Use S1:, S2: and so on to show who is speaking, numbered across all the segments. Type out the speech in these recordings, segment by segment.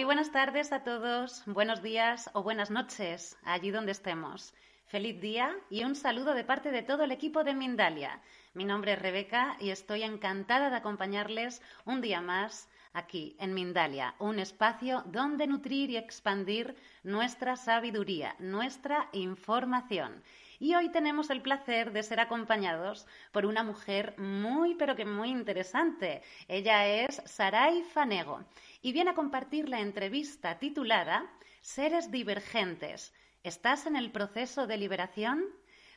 S1: Muy buenas tardes a todos, buenos días o buenas noches, allí donde estemos. Feliz día y un saludo de parte de todo el equipo de Mindalia. Mi nombre es Rebeca y estoy encantada de acompañarles un día más aquí en Mindalia, un espacio donde nutrir y expandir nuestra sabiduría, nuestra información. Y hoy tenemos el placer de ser acompañados por una mujer muy, pero que muy interesante. Ella es Saray Fanego y viene a compartir la entrevista titulada Seres divergentes. ¿Estás en el proceso de liberación?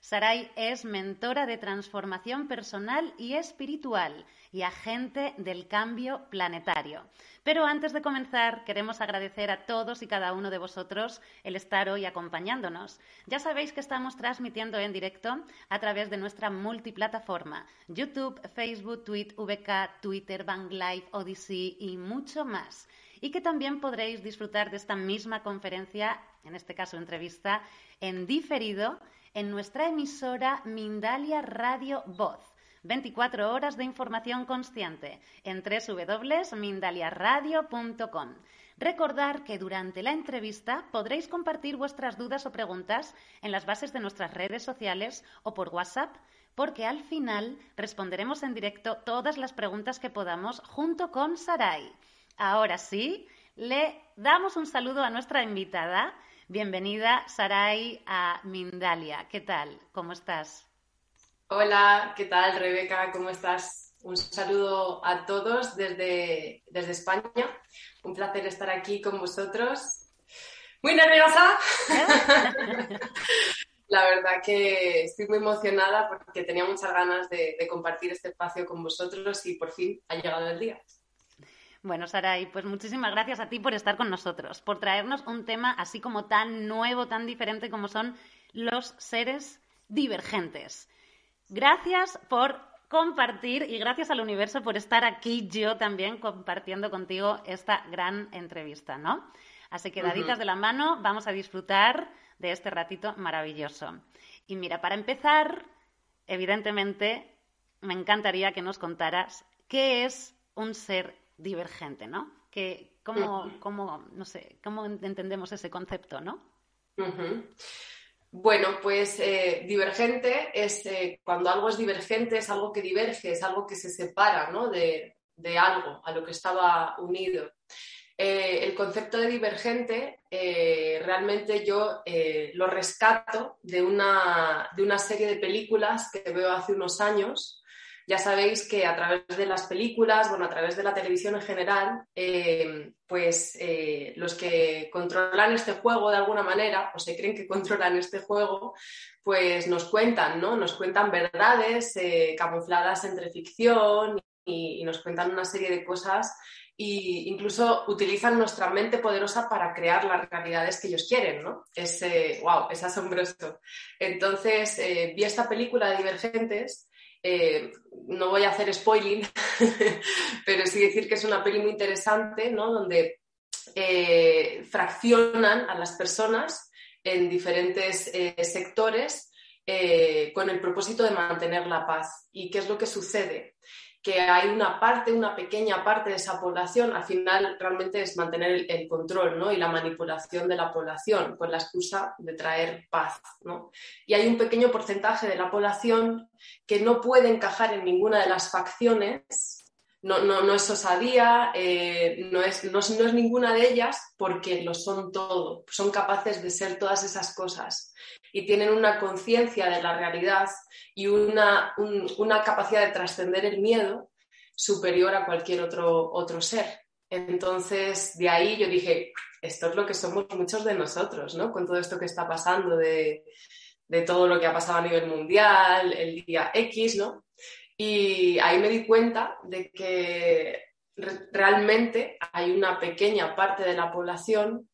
S1: Saray es mentora de transformación personal y espiritual y agente del cambio planetario. Pero antes de comenzar, queremos agradecer a todos y cada uno de vosotros el estar hoy acompañándonos. Ya sabéis que estamos transmitiendo en directo a través de nuestra multiplataforma, YouTube, Facebook, Tweet, VK, Twitter, Bang Live, Odyssey y mucho más. Y que también podréis disfrutar de esta misma conferencia, en este caso entrevista, en diferido en nuestra emisora Mindalia Radio Voz. 24 horas de información consciente en www.mindaliaradio.com. Recordar que durante la entrevista podréis compartir vuestras dudas o preguntas en las bases de nuestras redes sociales o por WhatsApp, porque al final responderemos en directo todas las preguntas que podamos junto con Sarai. Ahora sí, le damos un saludo a nuestra invitada Bienvenida, Sarai, a Mindalia. ¿Qué tal? ¿Cómo estás?
S2: Hola, ¿qué tal, Rebeca? ¿Cómo estás? Un saludo a todos desde, desde España. Un placer estar aquí con vosotros. Muy nerviosa. La verdad que estoy muy emocionada porque tenía muchas ganas de compartir este espacio con vosotros y por fin ha llegado el día.
S1: Bueno, Saray, pues muchísimas gracias a ti por estar con nosotros, por traernos un tema así como tan nuevo, tan diferente como son los seres divergentes. Gracias por compartir y gracias al universo por estar aquí yo también compartiendo contigo esta gran entrevista, ¿no? Así que daditas de la mano, vamos a disfrutar de este ratito maravilloso. Y mira, para empezar, evidentemente, me encantaría que nos contaras qué es un ser divergente, ¿no? Que, ¿cómo, cómo, no sé, ¿Cómo entendemos ese concepto, no?
S2: Bueno, pues eh, divergente es eh, cuando algo es divergente, es algo que diverge, es algo que se separa ¿no? de, de algo a lo que estaba unido. Eh, el concepto de divergente realmente yo lo rescato de una, de una serie de películas que veo hace unos años ya sabéis que a través de las películas, bueno, a través de la televisión en general, eh, pues eh, los que controlan este juego de alguna manera, o se creen que controlan este juego, pues nos cuentan, ¿no? Nos cuentan verdades eh, camufladas entre ficción y, nos cuentan una serie de cosas e incluso utilizan nuestra mente poderosa para crear las realidades que ellos quieren, ¿no? Es, wow, es asombroso. Entonces, vi esta película de Divergentes eh, no voy a hacer spoiling, pero sí decir que es una peli muy interesante, ¿no? Donde eh, fraccionan a las personas en diferentes eh, sectores con el propósito de mantener la paz. ¿Y qué es lo que sucede? Que hay una parte, una pequeña parte de esa población, al final realmente es mantener el, control ¿no? y la manipulación de la población con la excusa de traer paz. ¿no? Y hay un pequeño porcentaje de la población que no puede encajar en ninguna de las facciones. No, no, no es osadía, eh, no, es, no, es, ninguna de ellas porque lo son todo, son capaces de ser todas esas cosas y tienen una conciencia de la realidad y una, una capacidad de trascender el miedo superior a cualquier otro, otro ser. Entonces, de ahí yo dije, esto es lo que somos muchos de nosotros, ¿no? Con todo esto que está pasando de, de todo lo que ha pasado a nivel mundial, el día X, ¿no? Y ahí me di cuenta de que realmente hay una pequeña parte de la población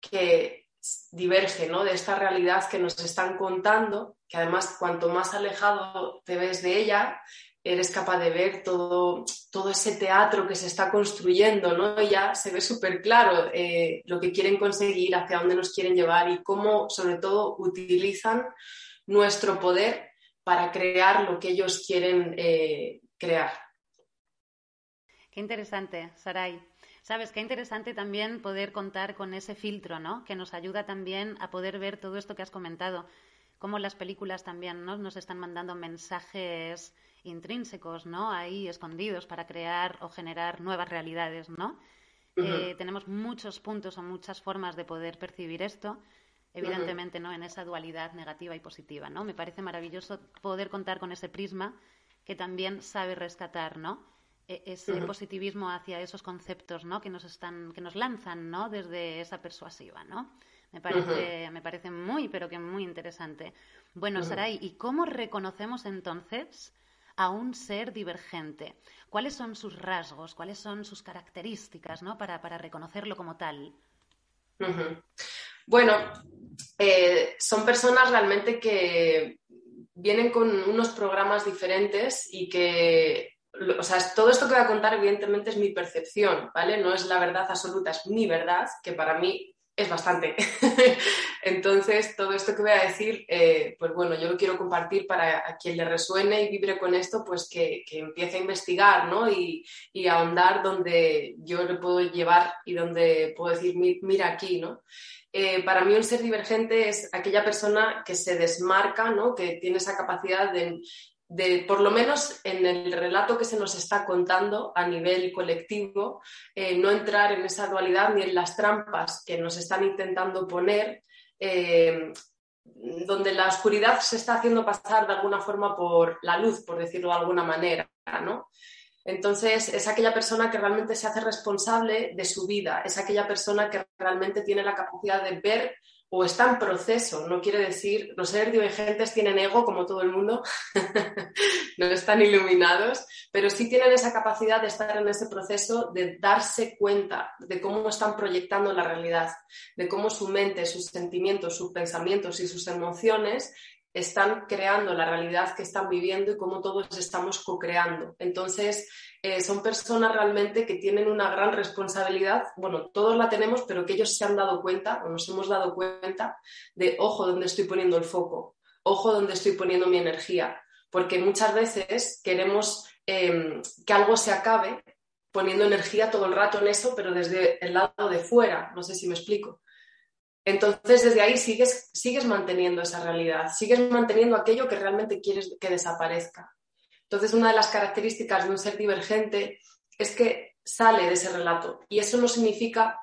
S2: que diverge ¿no? de esta realidad que nos están contando, que además cuanto más alejado te ves de ella, eres capaz de ver todo, todo ese teatro que se está construyendo, ¿no? Ya se ve súper claro eh, lo que quieren conseguir, hacia dónde nos quieren llevar y cómo, sobre todo, utilizan nuestro poder para crear lo que ellos quieren eh, crear.
S1: Qué interesante, Saray. Sabes, qué interesante también poder contar con ese filtro, ¿no? Que nos ayuda también a poder ver todo esto que has comentado. Cómo las películas también ¿no? nos están mandando mensajes intrínsecos, ¿no? Ahí escondidos para crear o generar nuevas realidades, ¿no? Eh, tenemos muchos puntos o muchas formas de poder percibir esto, evidentemente, ¿no? En esa dualidad negativa y positiva, ¿no? Me parece maravilloso poder contar con ese prisma que también sabe rescatar, ¿no? E-, ese positivismo hacia esos conceptos ¿no? que nos están que nos lanzan ¿no? desde esa persuasiva ¿no? me parece me parece muy pero que muy interesante bueno Saray y cómo reconocemos entonces a un ser divergente cuáles son sus rasgos cuáles son sus características ¿no? para, para reconocerlo como tal
S2: bueno eh, son personas realmente que vienen con unos programas diferentes y que o sea, todo esto que voy a contar evidentemente es mi percepción, ¿vale? No es la verdad absoluta, es mi verdad, que para mí es bastante. Entonces, todo esto que voy a decir, eh, pues bueno, yo lo quiero compartir para a quien le resuene y vibre con esto, pues que, empiece a investigar, ¿no? Y, a ahondar donde yo le puedo llevar y donde puedo decir, mira aquí, ¿no? Eh, para mí un ser divergente es aquella persona que se desmarca, ¿no? que tiene esa capacidad de de, por lo menos en el relato que se nos está contando a nivel colectivo, eh, no entrar en esa dualidad ni en las trampas que nos están intentando poner, eh, donde la oscuridad se está haciendo pasar de alguna forma por la luz, por decirlo de alguna manera, ¿no? Entonces, es aquella persona que realmente se hace responsable de su vida, es aquella persona que realmente tiene la capacidad de ver o está en proceso. No quiere decir, los seres divergentes tienen ego como todo el mundo, no están iluminados, pero sí tienen esa capacidad de estar en ese proceso de darse cuenta de cómo están proyectando la realidad, de cómo su mente, sus sentimientos, sus pensamientos y sus emociones están creando la realidad que están viviendo y cómo todos estamos co-creando. Entonces, eh, son personas realmente que tienen una gran responsabilidad, bueno, todos la tenemos, pero que ellos se han dado cuenta o nos hemos dado cuenta de, ojo, donde estoy poniendo el foco, ojo, donde estoy poniendo mi energía, porque muchas veces queremos em, que algo se acabe poniendo energía todo el rato en eso, pero desde el lado de fuera, no sé si me explico. Entonces, desde ahí sigues, sigues manteniendo esa realidad, sigues manteniendo aquello que realmente quieres que desaparezca. Entonces, una de las características de un ser divergente es que sale de ese relato. Y eso no significa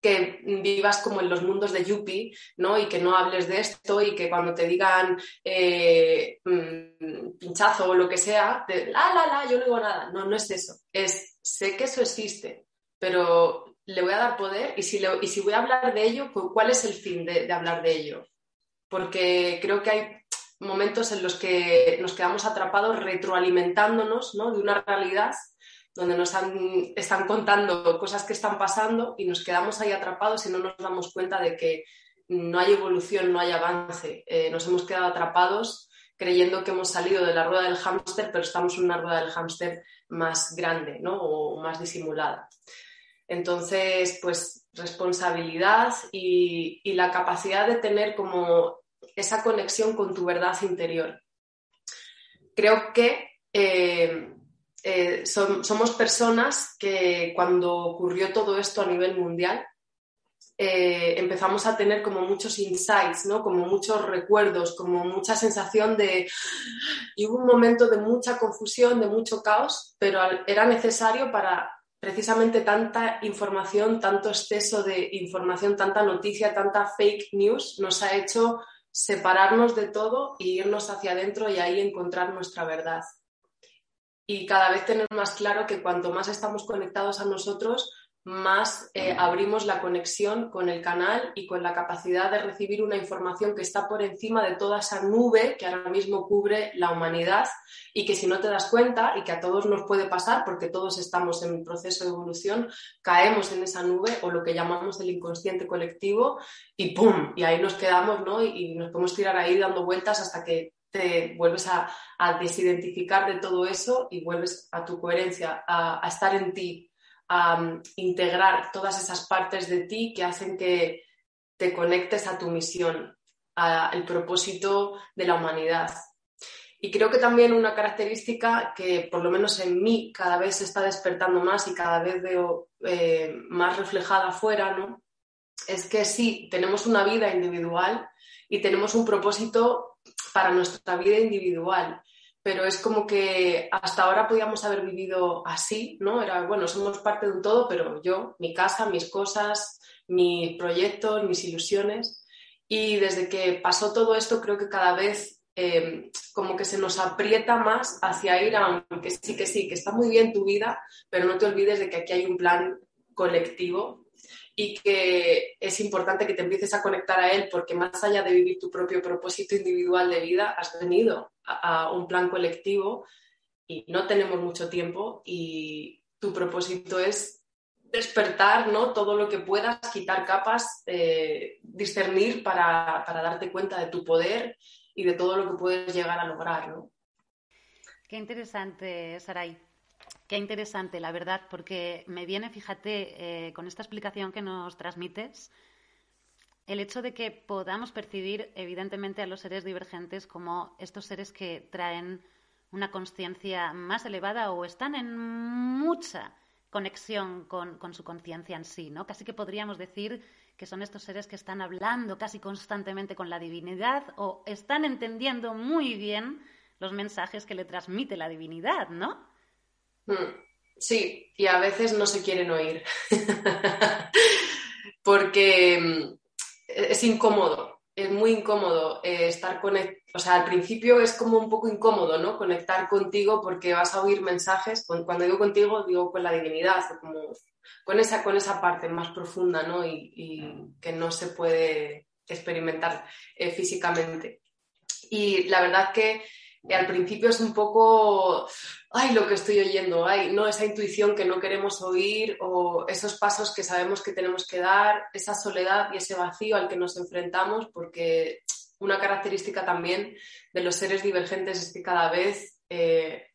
S2: que vivas como en los mundos de Yuppie, ¿no? Y que no hables de esto y que cuando te digan eh, mm, pinchazo o lo que sea, la, la, la, yo no digo nada. No, no es eso. Es, sé que eso existe, pero le voy a dar poder y si, y si voy a hablar de ello, ¿cuál es el fin de, hablar de ello? Porque creo que hay momentos en los que nos quedamos atrapados retroalimentándonos ¿no? de una realidad donde nos están contando cosas que están pasando y nos quedamos ahí atrapados y no nos damos cuenta de que no hay evolución, no hay avance. Eh, nos hemos quedado atrapados creyendo que hemos salido de la rueda del hámster, pero estamos en una rueda del hámster más grande o más disimulada. Entonces, pues responsabilidad y, la capacidad de tener como esa conexión con tu verdad interior. Creo que eh, eh, somos personas que cuando ocurrió todo esto a nivel mundial, eh, empezamos a tener como muchos insights, ¿no? como muchos recuerdos, como mucha sensación de... Y hubo un momento de mucha confusión, de mucho caos, pero era necesario para precisamente tanta información, tanto exceso de información, tanta noticia, tanta fake news nos ha hecho separarnos de todo e irnos hacia adentro y ahí encontrar nuestra verdad. Y cada vez tener más claro que cuanto más estamos conectados a nosotros, más eh, abrimos la conexión con el canal y con la capacidad de recibir una información que está por encima de toda esa nube que ahora mismo cubre la humanidad y que si no te das cuenta y que a todos nos puede pasar porque todos estamos en proceso de evolución, caemos en esa nube o lo que llamamos el inconsciente colectivo y ¡pum! Y ahí nos quedamos ¿no? y, nos podemos tirar ahí dando vueltas hasta que te vuelves a, desidentificar de todo eso y vuelves a tu coherencia, a estar en ti, a integrar todas esas partes de ti que hacen que te conectes a tu misión, al propósito de la humanidad. Y creo que también una característica que por lo menos en mí cada vez se está despertando más y cada vez veo eh, más reflejada afuera, ¿no? Es que sí, tenemos una vida individual y tenemos un propósito para nuestra vida individual, pero es como que hasta ahora podíamos haber vivido así, ¿no? Era, bueno, somos parte de un todo, pero yo, mi casa, mis cosas, mis proyectos, mis ilusiones. Y desde que pasó todo esto, creo que cada vez eh, como que se nos aprieta más hacia ir a, que sí, que sí, que está muy bien tu vida, pero no te olvides de que aquí hay un plan colectivo y que es importante que te empieces a conectar a él porque más allá de vivir tu propio propósito individual de vida, has venido a un plan colectivo y no tenemos mucho tiempo y tu propósito es despertar ¿no? todo lo que puedas, quitar capas, eh, discernir para, darte cuenta de tu poder y de todo lo que puedes llegar a lograr. ¿no?
S1: Qué interesante, Saray. Qué interesante, la verdad, porque me viene, fíjate, eh, con esta explicación que nos transmites, el hecho de que podamos percibir, evidentemente, a los seres divergentes como estos seres que traen una conciencia más elevada o están en mucha conexión con, su conciencia en sí, ¿no? Casi que podríamos decir que son estos seres que están hablando casi constantemente con la divinidad o están entendiendo muy bien los mensajes que le transmite la divinidad, ¿no?
S2: Hmm. Sí, y a veces no se quieren oír, porque mm, es incómodo, es muy incómodo eh, estar conectado o sea, al principio es como un poco incómodo, ¿no? Conectar contigo porque vas a oír mensajes, cuando digo contigo digo con la divinidad, como con esa, con esa parte más profunda, ¿no? Y, que no se puede experimentar eh, físicamente. Y la verdad que al principio es un poco, ay, lo que estoy oyendo, ay, no, esa intuición que no queremos oír o esos pasos que sabemos que tenemos que dar, esa soledad y ese vacío al que nos enfrentamos porque una característica también de los seres divergentes es que cada vez eh,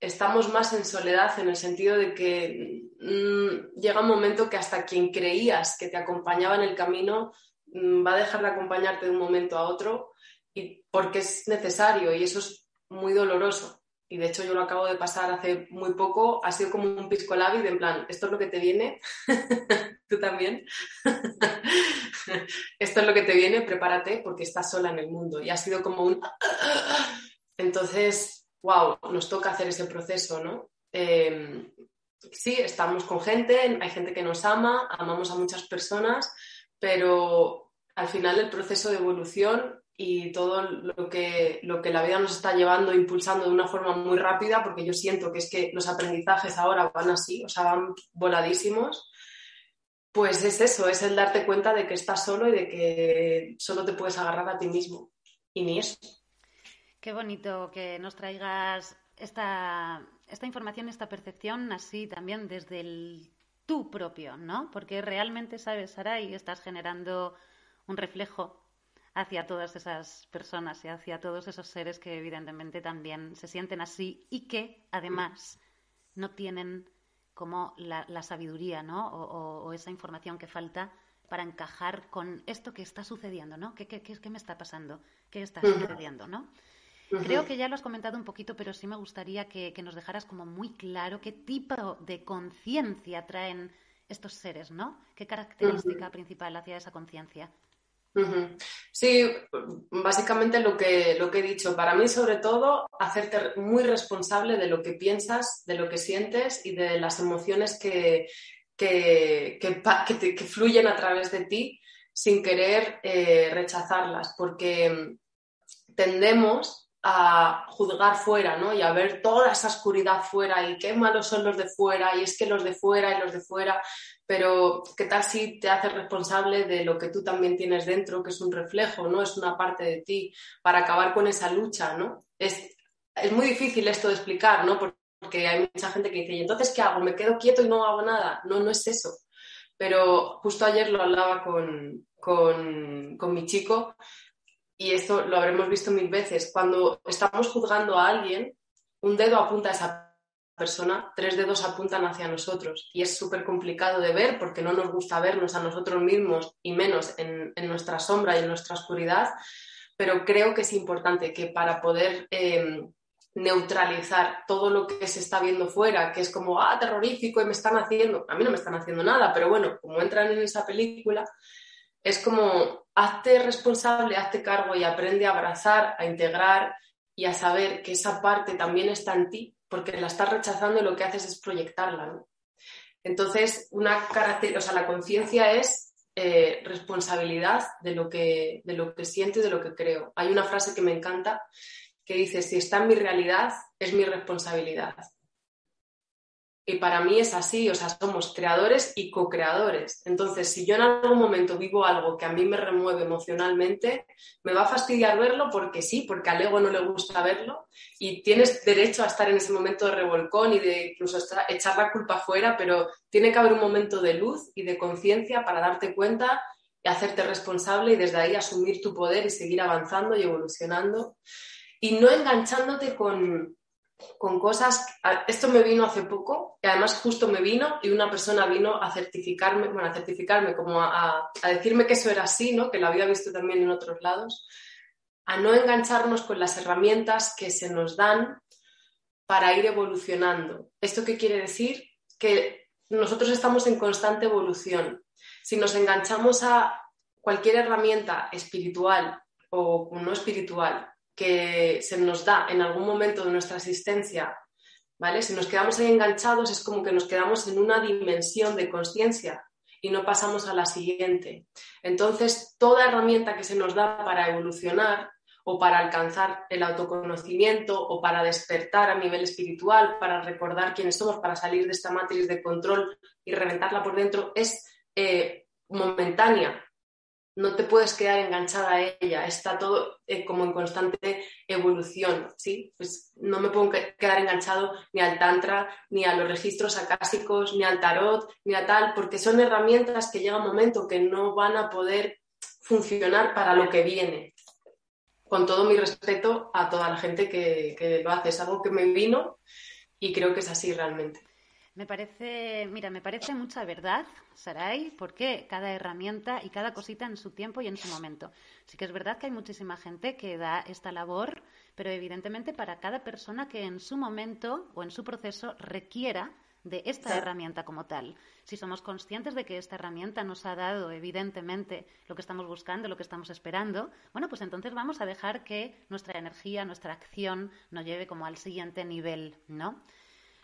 S2: estamos más en soledad en el sentido de que mm, llega un momento que hasta quien creías que te acompañaba en el camino mm, va a dejar de acompañarte de un momento a otro y porque es necesario y eso es muy doloroso. Y de hecho yo lo acabo de pasar hace muy poco, ha sido como un pisco de en plan, esto es lo que te viene, tú también. esto es lo que te viene, prepárate porque estás sola en el mundo. Y ha sido como un... Entonces, wow, nos toca hacer ese proceso, ¿no? Em, sí, estamos con gente, hay gente que nos ama, amamos a muchas personas, pero al final el proceso de evolución y todo lo que, lo que la vida nos está llevando, impulsando de una forma muy rápida, porque yo siento que es que los aprendizajes ahora van así, o sea, van voladísimos, pues es eso, es el darte cuenta de que estás solo y de que solo te puedes agarrar a ti mismo. Y ni eso.
S1: Qué bonito que nos traigas esta, esta información, esta percepción así también desde el tú propio, ¿no? Porque realmente sabes, Sara, y estás generando un reflejo hacia todas esas personas y hacia todos esos seres que evidentemente también se sienten así y que además no tienen como la, sabiduría ¿no? O, esa información que falta para encajar con esto que está sucediendo, ¿no? ¿Qué, qué, qué me está pasando? ¿Qué está sucediendo, no? Creo que ya lo has comentado un poquito, pero sí me gustaría que, que nos dejaras como muy claro qué tipo de conciencia traen estos seres, ¿no? ¿Qué característica principal hacia esa conciencia?
S2: Sí, básicamente lo que, lo que he dicho, para mí sobre todo hacerte muy responsable de lo que piensas, de lo que sientes y de las emociones que, que, fluyen a través de ti sin querer eh, rechazarlas, porque tendemos a juzgar fuera, ¿no? Y a ver toda esa oscuridad fuera y qué malos son los de fuera y es que los de fuera y los de fuera, pero ¿qué tal si te haces responsable de lo que tú también tienes dentro, que es un reflejo, ¿no? Es una parte de ti, para acabar con esa lucha, ¿no? Es, es muy difícil esto de explicar, ¿no? Porque hay mucha gente que dice, ¿y entonces qué hago? ¿Me quedo quieto y no hago nada? No, no es eso. Pero justo ayer lo hablaba con, con, con mi chico y esto lo habremos visto mil veces, cuando estamos juzgando a alguien, un dedo apunta a esa persona, tres dedos apuntan hacia nosotros. Y es súper complicado de ver porque no nos gusta vernos a nosotros mismos y menos en, nuestra sombra y en nuestra oscuridad. pero creo que es importante que para poder em, neutralizar todo lo que se está viendo fuera, que es como, ah, terrorífico y me están haciendo, a mí no me están haciendo nada, pero bueno, como entran en esa película, es como, hazte responsable, hazte cargo y aprende a abrazar, a integrar y a saber que esa parte también está en ti, porque la estás rechazando y lo que haces es proyectarla. Entonces, una o sea, la conciencia es eh, responsabilidad de lo, que, de lo que siento y de lo que creo. Hay una frase que me encanta que dice, si está en mi realidad, es mi responsabilidad. Y para mí es así, o sea, somos creadores y co-creadores. Entonces, si yo en algún momento vivo algo que a mí me remueve emocionalmente, me va a fastidiar verlo porque sí, porque al ego no le gusta verlo y tienes derecho a estar en ese momento de revolcón y de incluso echar la culpa fuera, pero tiene que haber un momento de luz y de conciencia para darte cuenta y hacerte responsable y desde ahí asumir tu poder y seguir avanzando y evolucionando y no enganchándote con, con cosas. Esto me vino hace poco, y además justo me vino y una persona vino a certificarme, bueno, a certificarme, como a, decirme que eso era así, ¿no? que lo había visto también en otros lados, a no engancharnos con las herramientas que se nos dan para ir evolucionando. ¿Esto qué quiere decir? Que nosotros estamos en constante evolución. Si nos enganchamos a cualquier herramienta espiritual o no espiritual que se nos da en algún momento de nuestra existencia, ¿vale? Si nos quedamos ahí enganchados es como que nos quedamos en una dimensión de conciencia y no pasamos a la siguiente. Entonces, toda herramienta que se nos da para evolucionar o para alcanzar el autoconocimiento o para despertar a nivel espiritual, para recordar quiénes somos, para salir de esta matriz de control y reventarla por dentro, es eh, momentánea, no te puedes quedar enganchada a ella, está todo eh, como en constante evolución, ¿sí? Pues no me puedo quedar enganchado ni al tantra, ni a los registros acásicos, ni al tarot, ni a tal, porque son herramientas que llega un momento que no van a poder funcionar para lo que viene. Con todo mi respeto a toda la gente que, que lo hace, es algo que me vino y creo que es así realmente.
S1: Me parece, mira, me parece mucha verdad, Saray, porque cada herramienta y cada cosita en su tiempo y en su momento. Sí que es verdad que hay muchísima gente que da esta labor, pero evidentemente para cada persona que en su momento o en su proceso requiera de esta herramienta como tal. Si somos conscientes de que esta herramienta nos ha dado, evidentemente, lo que estamos buscando, lo que estamos esperando, bueno, pues entonces vamos a dejar que nuestra energía, nuestra acción nos lleve como al siguiente nivel, ¿no?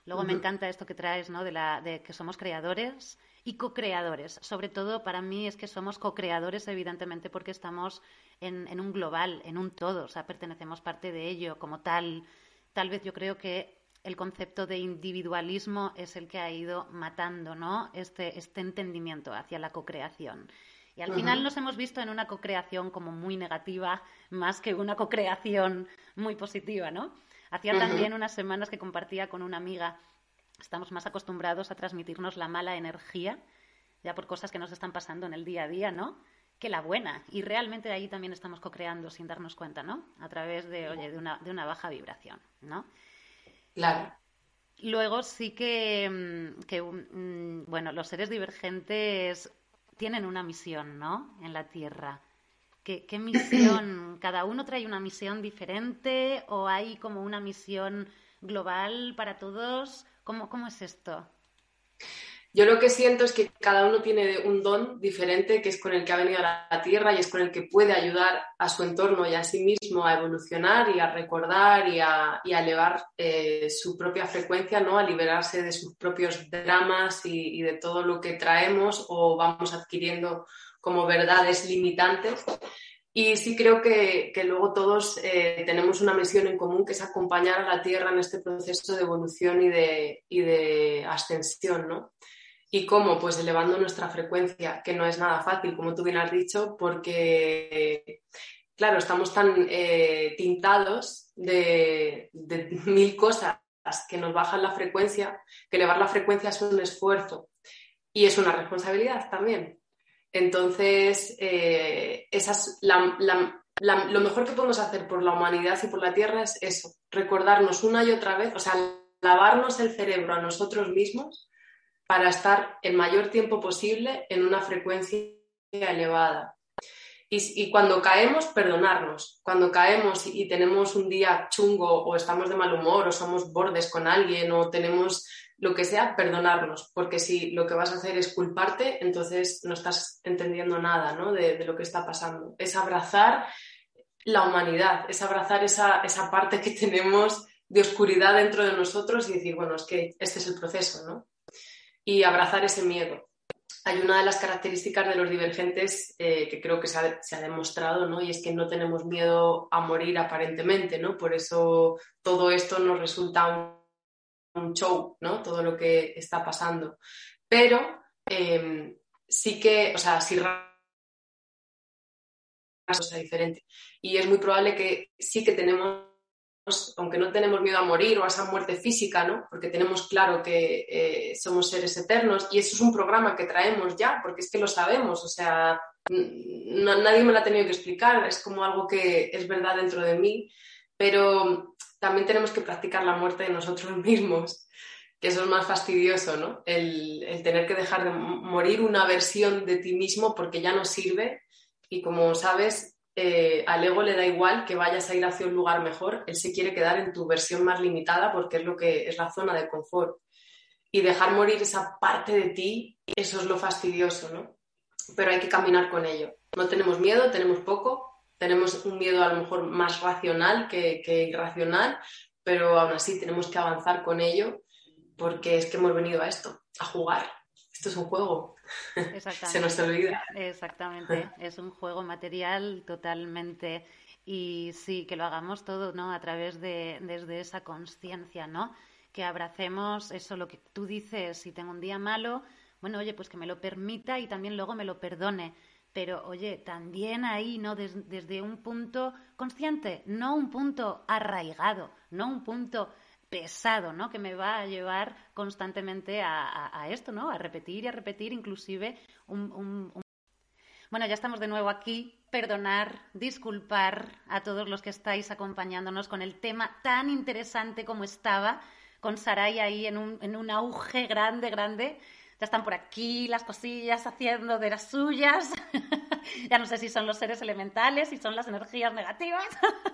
S1: Luego me encanta esto que traes, ¿no? De, la, de que somos creadores y co-creadores. Sobre todo para mí es que somos co-creadores, evidentemente, porque estamos en, en, un global, en un todo, o sea, pertenecemos parte de ello como tal. Tal vez yo creo que el concepto de individualismo es el que ha ido matando, ¿no? Este, este entendimiento hacia la co-creación. Y al final nos hemos visto en una co-creación como muy negativa, más que una co-creación muy positiva, ¿no? Hacía también unas semanas que compartía con una amiga, estamos más acostumbrados a transmitirnos la mala energía, ya por cosas que nos están pasando en el día a día, ¿no? Que la buena. Y realmente ahí también estamos co-creando sin darnos cuenta, ¿no? A través de, oye, de una, de una baja vibración, ¿no?
S2: Claro.
S1: Luego sí que, mm, que, mm, bueno, los seres divergentes tienen una misión, ¿no? En la Tierra. ¿Qué, misión? ¿Cada uno trae una misión diferente o hay como una misión global para todos? ¿Cómo, cómo es esto?
S2: Yo lo que siento es que cada uno tiene un don diferente que es con el que ha venido a la Tierra y es con el que puede ayudar a su entorno y a sí mismo a evolucionar y a recordar y a, elevar eh, su propia frecuencia, ¿no? a liberarse de sus propios dramas y, y de todo lo que traemos o vamos adquiriendo como verdades limitantes. Y sí creo que, luego todos eh, tenemos una misión en común que es acompañar a la Tierra en este proceso de evolución y de, y de ascensión, ¿no? ¿Y cómo? Pues elevando nuestra frecuencia, que no es nada fácil, como tú bien has dicho, porque, claro, estamos tan eh, tintados de, de mil cosas que nos bajan la frecuencia, que elevar la frecuencia es un esfuerzo y es una responsabilidad también. Entonces, eh, lo mejor que podemos hacer por la humanidad y por la Tierra es eso, recordarnos una y otra vez, o sea, lavarnos el cerebro a nosotros mismos para estar el mayor tiempo posible en una frecuencia elevada. Y, cuando caemos, perdonarnos. Cuando caemos y, tenemos un día chungo o estamos de mal humor o somos bordes con alguien o tenemos lo que sea, perdonarnos. Porque si lo que vas a hacer es culparte, entonces no estás entendiendo nada de, lo que está pasando. Es abrazar la humanidad, es abrazar esa, esa parte que tenemos de oscuridad dentro de nosotros y decir, bueno, es que este es el proceso, ¿no? Y abrazar ese miedo hay una de las características de los divergentes eh, que creo que se ha, demostrado, ¿no? Y es que no tenemos miedo a morir aparentemente, ¿no? Por eso todo esto nos resulta un, show, ¿no? Todo lo que está pasando. Pero em, sí que, o sea, si cosa diferente. Y es muy probable que sí que tenemos aunque no tenemos miedo a morir o a esa muerte física, ¿no? Porque tenemos claro que eh, somos seres eternos y eso es un programa que traemos ya, porque es que lo sabemos, o sea, nadie me lo ha tenido que explicar, es como algo que es verdad dentro de mí, pero también tenemos que practicar la muerte de nosotros mismos, que eso es más fastidioso, ¿no? El, tener que dejar de morir una versión de ti mismo porque ya no sirve y como sabes, eh, al ego le da igual que vayas a ir hacia un lugar mejor, él se quiere quedar en tu versión más limitada porque es lo que es la zona de confort. Y dejar morir esa parte de ti, eso es lo fastidioso, ¿no? Pero hay que caminar con ello. No tenemos miedo, tenemos poco, tenemos un miedo a lo mejor más racional que, que irracional, pero aún así tenemos que avanzar con ello porque es que hemos venido a esto, a jugar. Esto es un juego. Se nos olvida.
S1: Exactamente. es un juego material totalmente. Y sí, que lo hagamos todo, ¿no? A través de, desde esa conciencia, ¿no? Que abracemos eso, lo que tú dices, si tengo un día malo, bueno, oye, pues que me lo permita y también luego me lo perdone. Pero, oye, también ahí, ¿no? desde un punto consciente, no un punto arraigado, no un punto pesado, ¿no? Que me va a llevar constantemente a, esto, ¿no? A repetir y a repetir, inclusive un, Bueno, ya estamos de nuevo aquí. Perdonar, disculpar a todos los que estáis acompañándonos con el tema tan interesante como estaba, con Saray ahí en un, en un auge grande, grande. Ya están por aquí las cosillas haciendo de las suyas. ya no sé si son los seres elementales, si son las energías negativas,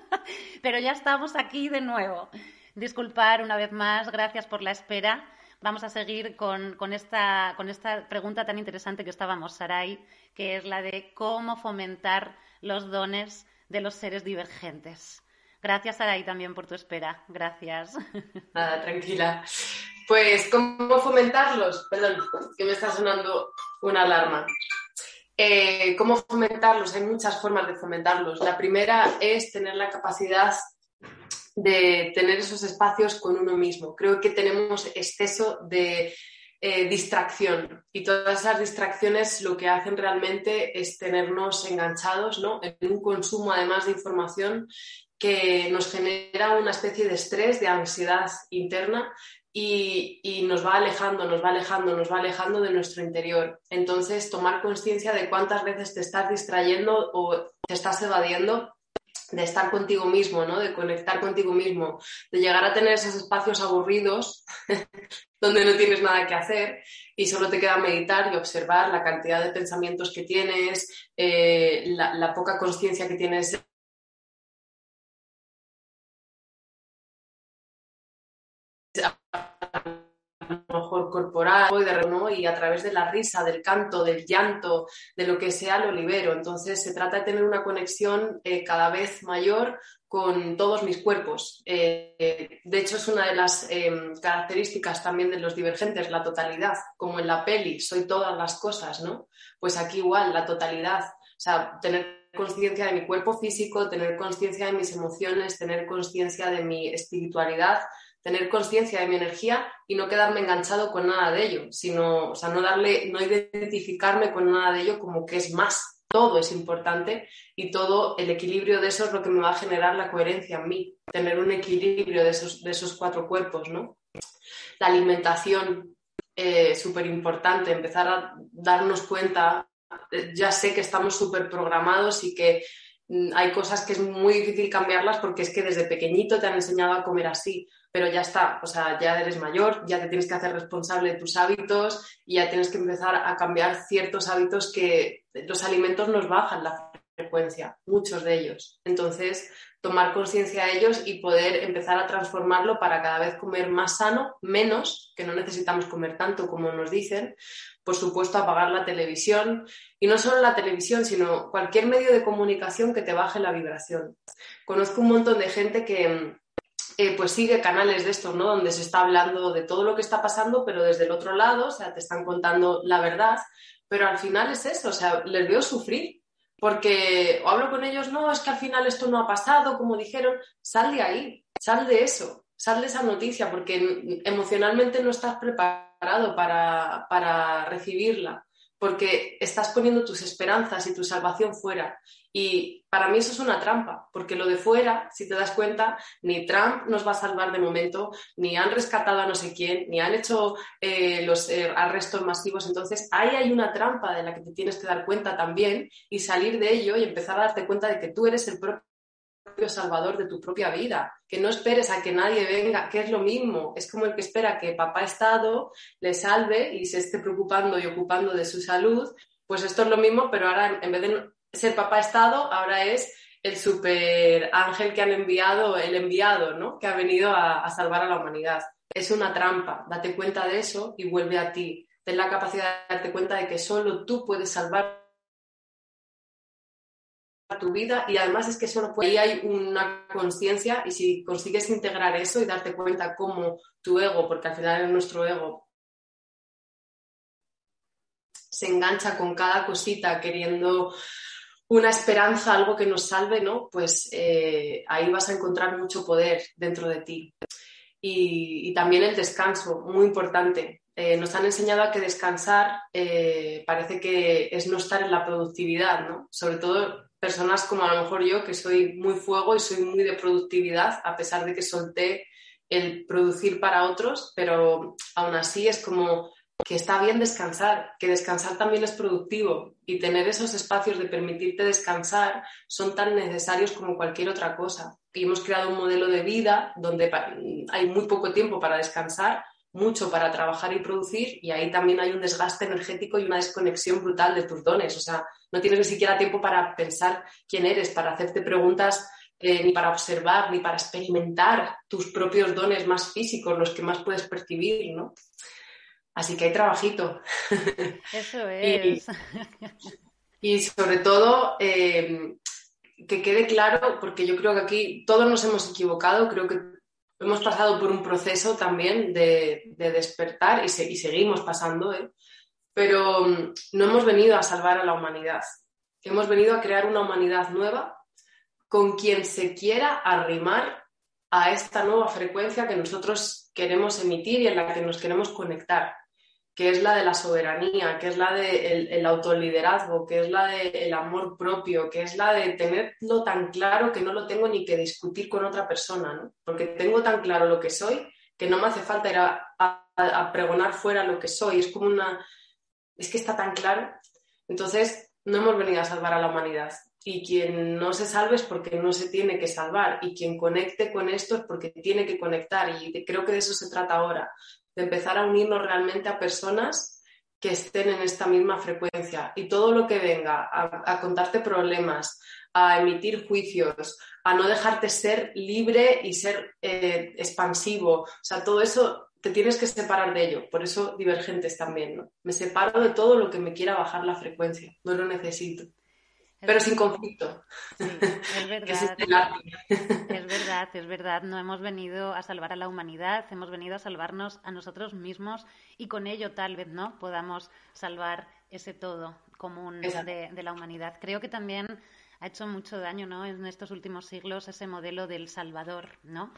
S1: pero ya estamos aquí de nuevo disculpar una vez más, gracias por la espera. Vamos a seguir con, esta, con esta pregunta tan interesante que estábamos, Sarai, que es la de cómo fomentar los dones de los seres divergentes. Gracias, Sarai, también por tu espera. Gracias.
S2: Nada, tranquila. Pues, ¿cómo fomentarlos? Perdón, que me está sonando una alarma. Eh, ¿Cómo fomentarlos? Hay muchas formas de fomentarlos. La primera es tener la capacidad de tener esos espacios con uno mismo. Creo que tenemos exceso de eh, distracción y todas esas distracciones lo que hacen realmente es tenernos enganchados ¿no? en un consumo además de información que nos genera una especie de estrés, de ansiedad interna y, nos va alejando, nos va alejando, nos va alejando de nuestro interior. Entonces, tomar conciencia de cuántas veces te estás distrayendo o te estás evadiendo de estar contigo mismo, ¿no? de conectar contigo mismo, de llegar a tener esos espacios aburridos donde no tienes nada que hacer y solo te queda meditar y observar la cantidad de pensamientos que tienes, eh, la, poca conciencia que tienes mejor corporal y a través de la risa, del canto, del llanto, de lo que sea, lo libero. Entonces se trata de tener una conexión eh, cada vez mayor con todos mis cuerpos. Eh, de hecho, es una de las em, características también de los divergentes, la totalidad, como en la peli, soy todas las cosas, ¿no? Pues aquí igual, la totalidad, o sea, tener conciencia de mi cuerpo físico, tener conciencia de mis emociones, tener conciencia de mi espiritualidad, tener conciencia de mi energía y no quedarme enganchado con nada de ello, sino, o sea, no darle, no identificarme con nada de ello como que es más. Todo es importante y todo el equilibrio de eso es lo que me va a generar la coherencia en mí, tener un equilibrio de esos, de esos cuatro cuerpos, ¿no? La alimentación, eh, súper importante, empezar a darnos cuenta, eh, ya sé que estamos súper programados y que mm, hay cosas que es muy difícil cambiarlas porque es que desde pequeñito te han enseñado a comer así, pero ya está, o sea, ya eres mayor, ya te tienes que hacer responsable de tus hábitos y ya tienes que empezar a cambiar ciertos hábitos que los alimentos nos bajan la frecuencia, muchos de ellos. Entonces, tomar conciencia de ellos y poder empezar a transformarlo para cada vez comer más sano, menos, que no necesitamos comer tanto como nos dicen. Por supuesto, apagar la televisión y no solo la televisión, sino cualquier medio de comunicación que te baje la vibración. Conozco un montón de gente que pues sigue canales de estos, ¿no? Donde se está hablando de todo lo que está pasando, pero desde el otro lado, o sea, te están contando la verdad, pero al final es eso, o sea, les veo sufrir, porque o hablo con ellos, no, es que al final esto no ha pasado, como dijeron, sal de ahí, sal de eso, sal de esa noticia, porque emocionalmente no estás preparado para, para recibirla porque estás poniendo tus esperanzas y tu salvación fuera. Y para mí eso es una trampa, porque lo de fuera, si te das cuenta, ni Trump nos va a salvar de momento, ni han rescatado a no sé quién, ni han hecho eh, los eh, arrestos masivos. Entonces, ahí hay una trampa de la que te tienes que dar cuenta también y salir de ello y empezar a darte cuenta de que tú eres el propio salvador de tu propia vida, que no esperes a que nadie venga, que es lo mismo, es como el que espera que papá Estado le salve y se esté preocupando y ocupando de su salud, pues esto es lo mismo, pero ahora en vez de ser papá Estado, ahora es el super ángel que han enviado, el enviado, ¿no? Que ha venido a, a salvar a la humanidad. Es una trampa, date cuenta de eso y vuelve a ti. Ten la capacidad de darte cuenta de que solo tú puedes salvar tu vida y además es que solo puede, ahí hay una conciencia y si consigues integrar eso y darte cuenta cómo tu ego, porque al final es nuestro ego, se engancha con cada cosita queriendo una esperanza, algo que nos salve, ¿no? Pues eh, ahí vas a encontrar mucho poder dentro de ti. Y, también el descanso, muy importante. Eh, nos han enseñado a que descansar eh, parece que es no estar en la productividad, ¿no? Sobre todo personas como a lo mejor yo, que soy muy fuego y soy muy de productividad, a pesar de que solté el producir para otros, pero aún así es como que está bien descansar, que descansar también es productivo y tener esos espacios de permitirte descansar son tan necesarios como cualquier otra cosa. Y hemos creado un modelo de vida donde hay muy poco tiempo para descansar, mucho para trabajar y producir y ahí también hay un desgaste energético y una desconexión brutal de tus dones. O sea, no tienes ni siquiera tiempo para pensar quién eres, para hacerte preguntas, eh, ni para observar, ni para experimentar tus propios dones más físicos, los que más puedes percibir, ¿no? Así que hay trabajito.
S1: Eso es.
S2: y, sobre todo, eh, que quede claro, porque yo creo que aquí todos nos hemos equivocado, creo que hemos pasado por un proceso también de, despertar y, seguimos pasando, ¿eh? pero mm, no hemos venido a salvar a la humanidad, hemos venido a crear una humanidad nueva con quien se quiera arrimar a esta nueva frecuencia que nosotros queremos emitir y en la que nos queremos conectar que es la de la soberanía, que es la del de el, autoliderazgo, que es la del amor propio, que es la de tenerlo tan claro que no lo tengo ni que discutir con otra persona, ¿no? porque tengo tan claro lo que soy que no me hace falta ir a, pregonar fuera lo que soy, es como una... es que está tan claro. Entonces, no hemos venido a salvar a la humanidad. Y quien no se salve es porque no se tiene que salvar. Y quien conecte con esto es porque tiene que conectar. Y creo que de eso se trata ahora de empezar a unirnos realmente a personas que estén en esta misma frecuencia. Y todo lo que venga a, contarte problemas, a emitir juicios, a no dejarte ser libre y ser eh, expansivo, o sea, todo eso te tienes que separar de ello, por eso divergentes también, ¿no? Me separo de todo lo que me quiera bajar la frecuencia, no lo necesito pero sin conflicto.
S1: es verdad. es verdad, es verdad. No hemos venido a salvar a la humanidad, hemos venido a salvarnos a nosotros mismos y con ello tal vez no podamos salvar ese todo común de, de, la humanidad. Creo que también ha hecho mucho daño ¿no? en estos últimos siglos ese modelo del Salvador, ¿no?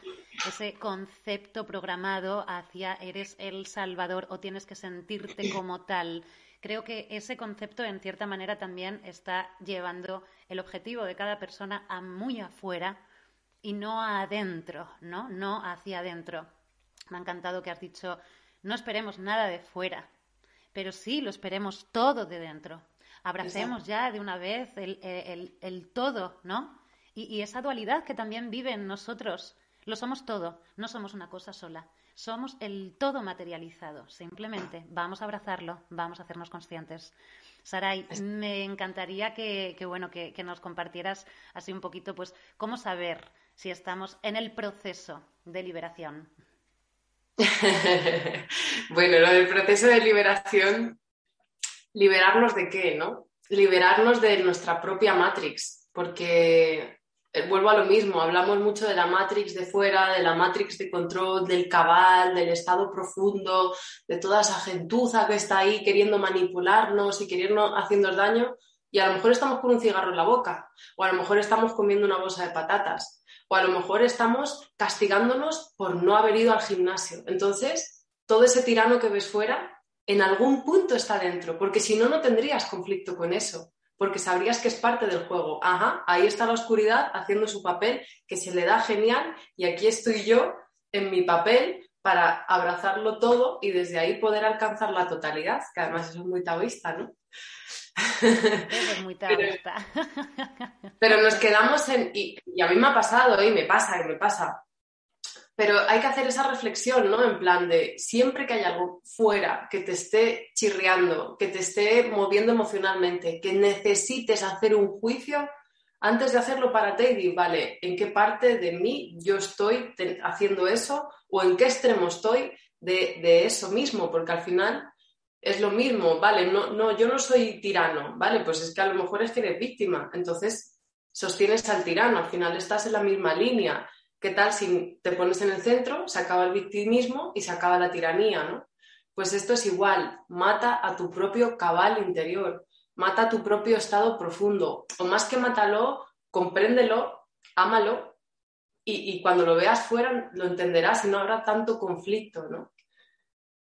S1: Ese concepto programado hacia eres el Salvador o tienes que sentirte como tal creo que ese concepto en cierta manera también está llevando el objetivo de cada persona a muy afuera y no adentro, ¿no? No hacia adentro. Me ha encantado que has dicho, no esperemos nada de fuera, pero sí lo esperemos todo de dentro. Abracemos ya de una vez el, todo, ¿no? Y, y esa dualidad que también vive en nosotros. Lo somos todo, no somos una cosa sola. Somos el todo materializado. Simplemente vamos a abrazarlo, vamos a hacernos conscientes. Saray, me encantaría que, bueno, que, nos compartieras así un poquito, pues, cómo saber si estamos en el proceso de liberación.
S2: bueno, lo del proceso de liberación, liberarnos de qué, ¿no? Liberarnos de nuestra propia Matrix, porque vuelvo a lo mismo, hablamos mucho de la Matrix de fuera, de la Matrix de control, del cabal, del estado profundo, de toda esa gentuza que está ahí queriendo manipularnos y queriendo hacernos daño, y a lo mejor estamos con un cigarro en la boca, o a lo mejor estamos comiendo una bolsa de patatas, o a lo mejor estamos castigándonos por no haber ido al gimnasio. Entonces, todo ese tirano que ves fuera, en algún punto está dentro, porque si no, no tendrías conflicto con eso porque sabrías que es parte del juego. Ajá, ahí está la oscuridad haciendo su papel, que se le da genial, y aquí estoy yo en mi papel para abrazarlo todo y desde ahí poder alcanzar la totalidad, que además es muy taoísta, ¿no?
S1: Es muy taoísta.
S2: Pero, nos quedamos en, y, y, a mí me ha pasado, y me pasa, y me pasa, pero hay que hacer esa reflexión, ¿no? En plan de siempre que hay algo fuera que te esté chirriando, que te esté moviendo emocionalmente, que necesites hacer un juicio, antes de hacerlo para ti, vale, ¿en qué parte de mí yo estoy haciendo eso? ¿O en qué extremo estoy de, de eso mismo? Porque al final es lo mismo, ¿vale? No, no, yo no soy tirano, ¿vale? Pues es que a lo mejor es que eres víctima. Entonces, sostienes al tirano, al final estás en la misma línea. ¿Qué tal si te pones en el centro, se acaba el victimismo y se acaba la tiranía, ¿no? Pues esto es igual, mata a tu propio cabal interior, mata a tu propio estado profundo, o más que mátalo, compréndelo, ámalo, y, cuando lo veas fuera lo entenderás y no habrá tanto conflicto, ¿no?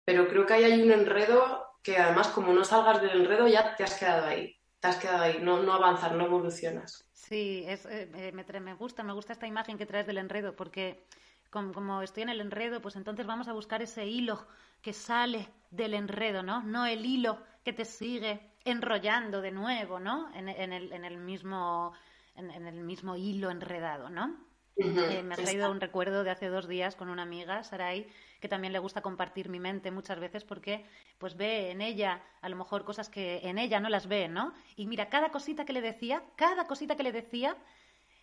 S2: Pero creo que ahí hay un enredo que además como no salgas del enredo ya te has quedado ahí, te has quedado ahí, no, no avanzas, no evolucionas.
S1: Sí, es, eh, eh, me, gusta, me gusta esta imagen que traes del enredo, porque como, estoy en el enredo, pues entonces vamos a buscar ese hilo que sale del enredo, ¿no? No el hilo que te sigue enrollando de nuevo, ¿no? En, el, en el, mismo, en, el mismo hilo enredado, ¿no? Eh, me ha traído un recuerdo de hace dos días con una amiga, Sarai, que también le gusta compartir mi mente muchas veces porque pues ve en ella a lo mejor cosas que en ella no las ve, ¿no? Y mira, cada cosita que le decía, cada cosita que le decía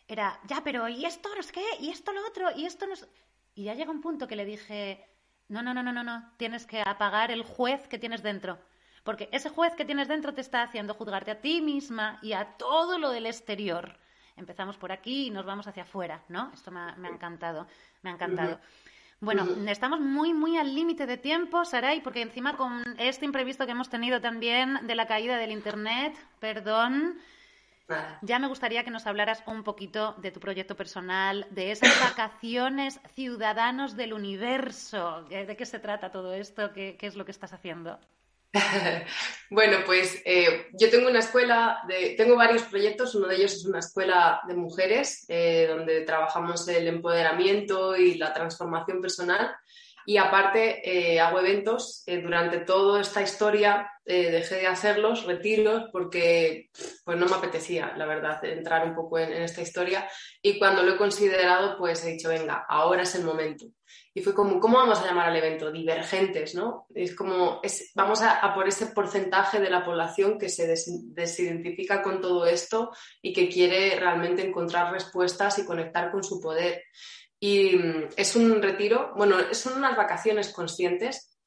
S1: era, ya, pero ¿y esto no es qué? ¿Y esto lo otro? ¿Y esto no es...? Y ya llega un punto que le dije, no, no, no, no, no, no, tienes que apagar el juez que tienes dentro. Porque ese juez que tienes dentro te está haciendo juzgarte a ti misma y a todo lo del exterior. Empezamos por aquí y nos vamos hacia afuera, ¿no? Esto me ha, encantado, me ha encantado. Bueno, estamos muy, muy al límite de tiempo, Saray, porque encima con este imprevisto que hemos tenido también de la caída del Internet, perdón, ya me gustaría que nos hablaras un poquito de tu proyecto personal, de esas vacaciones ciudadanos del universo. ¿De qué se trata todo esto? ¿Qué, qué es lo que estás haciendo?
S2: bueno, pues eh, yo tengo una escuela, de, tengo varios proyectos, uno de ellos es una escuela de mujeres, eh, donde trabajamos el empoderamiento y la transformación personal. Y aparte eh, hago eventos. durante toda esta historia dejé de hacerlos, retiros, porque pues no me apetecía, la verdad, entrar un poco en, en esta historia. Y cuando lo he considerado, pues he dicho, venga, ahora es el momento y fue como, ¿cómo vamos a llamar al evento? Divergentes, ¿no? Es como, es, vamos a, por ese porcentaje de la población que se desidentifica con todo esto y que quiere realmente encontrar respuestas y conectar con su poder. Y mm, es un retiro, bueno, son unas vacaciones conscientes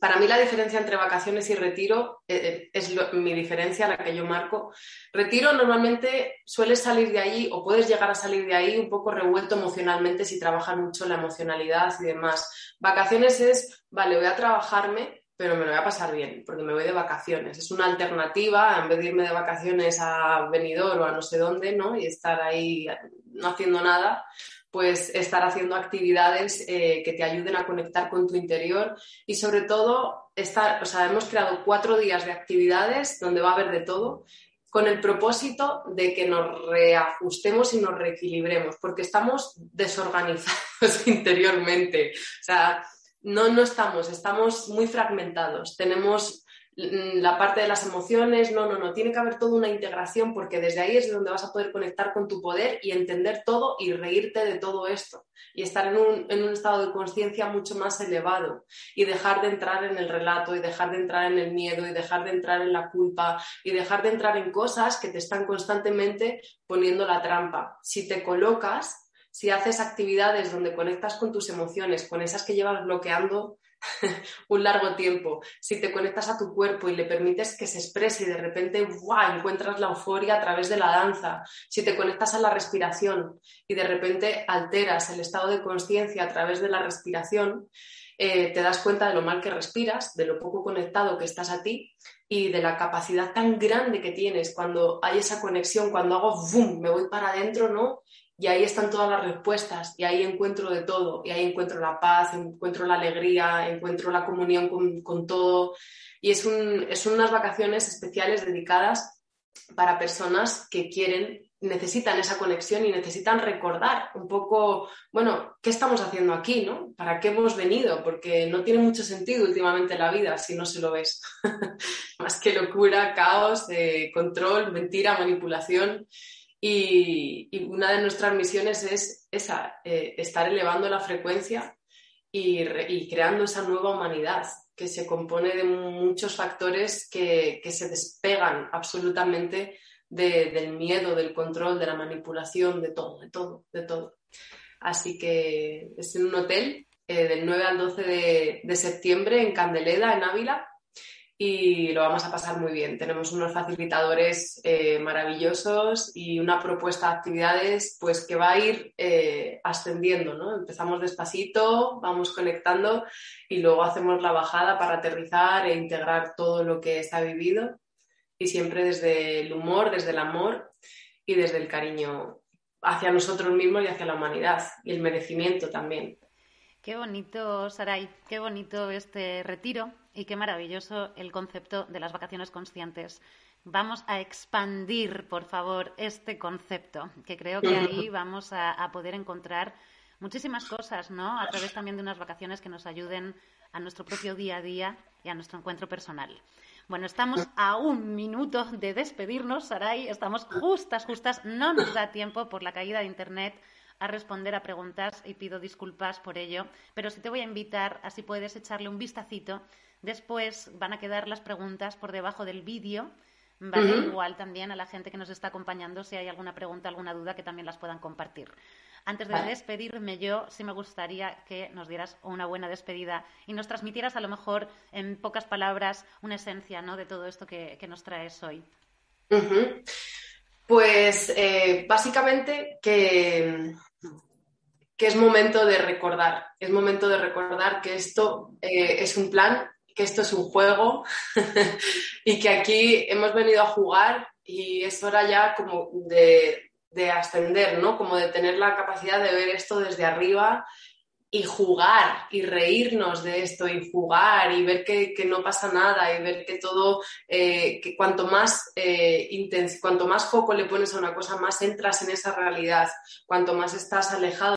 S2: para mí la diferencia entre vacaciones y retiro eh, eh, es mi diferencia, la que yo marco. Retiro normalmente sueles salir de ahí o puedes llegar a salir de ahí un poco revuelto emocionalmente si trabajas mucho la emocionalidad y demás. Vacaciones es, vale, voy a trabajarme, pero me lo voy a pasar bien, porque me voy de vacaciones. Es una alternativa, en vez de irme de vacaciones a Benidorm o a no sé dónde, ¿no? Y estar ahí no haciendo nada, pues estar haciendo actividades eh, que te ayuden a conectar con tu interior y sobre todo estar, o sea, hemos creado cuatro días de actividades donde va a haber de todo con el propósito de que nos reajustemos y nos reequilibremos, porque estamos desorganizados interiormente. O sea, no, no estamos, estamos muy fragmentados. Tenemos la parte de las emociones, no, no, no, tiene que haber toda una integración porque desde ahí es donde vas a poder conectar con tu poder y entender todo y reírte de todo esto y estar en un, en un estado de conciencia mucho más elevado y dejar de entrar en el relato y dejar de entrar en el miedo y dejar de entrar en la culpa y dejar de entrar en cosas que te están constantemente poniendo la trampa. Si te colocas, si haces actividades donde conectas con tus emociones, con esas que llevas bloqueando un largo tiempo, si te conectas a tu cuerpo y le permites que se exprese y de repente encuentras la euforia a través de la danza, si te conectas a la respiración y de repente alteras el estado de conciencia a través de la respiración, eh, te das cuenta de lo mal que respiras, de lo poco conectado que estás a ti y de la capacidad tan grande que tienes cuando hay esa conexión, cuando hago ¡bum! me voy para adentro, ¿no? Y ahí están todas las respuestas, y ahí encuentro de todo, y ahí encuentro la paz, encuentro la alegría, encuentro la comunión con, todo. Y es, un, es unas vacaciones especiales dedicadas para personas que quieren, necesitan esa conexión y necesitan recordar un poco, bueno, ¿qué estamos haciendo aquí? ¿no? ¿Para qué hemos venido? Porque no tiene mucho sentido últimamente la vida si no se lo ves. Más que locura, caos, eh, control, mentira, manipulación. Y, una de nuestras misiones es esa, eh, estar elevando la frecuencia y, creando esa nueva humanidad que se compone de muchos factores que, se despegan absolutamente del miedo, del control, de la manipulación, de todo, de todo, de todo. Así que es en un hotel eh, del 9 al 12 de, de septiembre en Candeleda, en Ávila, y lo vamos a pasar muy bien. Tenemos unos facilitadores eh, maravillosos y una propuesta de actividades pues que va a ir eh, ascendiendo, ¿no? Empezamos despacito, vamos conectando y luego hacemos la bajada para aterrizar e integrar todo lo que está vivido y siempre desde el humor, desde el amor y desde el cariño hacia nosotros mismos y hacia la humanidad y el merecimiento también.
S1: Qué bonito, Saray, qué bonito este retiro y qué maravilloso el concepto de las vacaciones conscientes. Vamos a expandir, por favor, este concepto, que creo que ahí vamos a, poder encontrar muchísimas cosas, ¿no? A través también de unas vacaciones que nos ayuden a nuestro propio día a día y a nuestro encuentro personal. Bueno, estamos a un minuto de despedirnos, Saray. Estamos justas, justas. No nos da tiempo por la caída de Internet a responder a preguntas y pido disculpas por ello, pero sí te voy a invitar, así puedes echarle un vistacito. Después van a quedar las preguntas por debajo del vídeo. ¿vale? Igual también a la gente que nos está acompañando, si hay alguna pregunta, alguna duda, que también las puedan compartir. Antes de despedirme yo, sí me gustaría que nos dieras una buena despedida y nos transmitieras a lo mejor en pocas palabras una esencia ¿no? de todo esto que, nos traes hoy.
S2: Pues eh, básicamente que, que es momento de recordar, es momento de recordar que esto eh, es un plan, que esto es un juego y que aquí hemos venido a jugar y es hora ya como de, de ascender, ¿no? Como de tener la capacidad de ver esto desde arriba y jugar y reírnos de esto y jugar y ver que, no pasa nada y ver que todo, eh, que cuanto más, eh, cuanto más foco le pones a una cosa, más entras en esa realidad, cuanto más estás alejado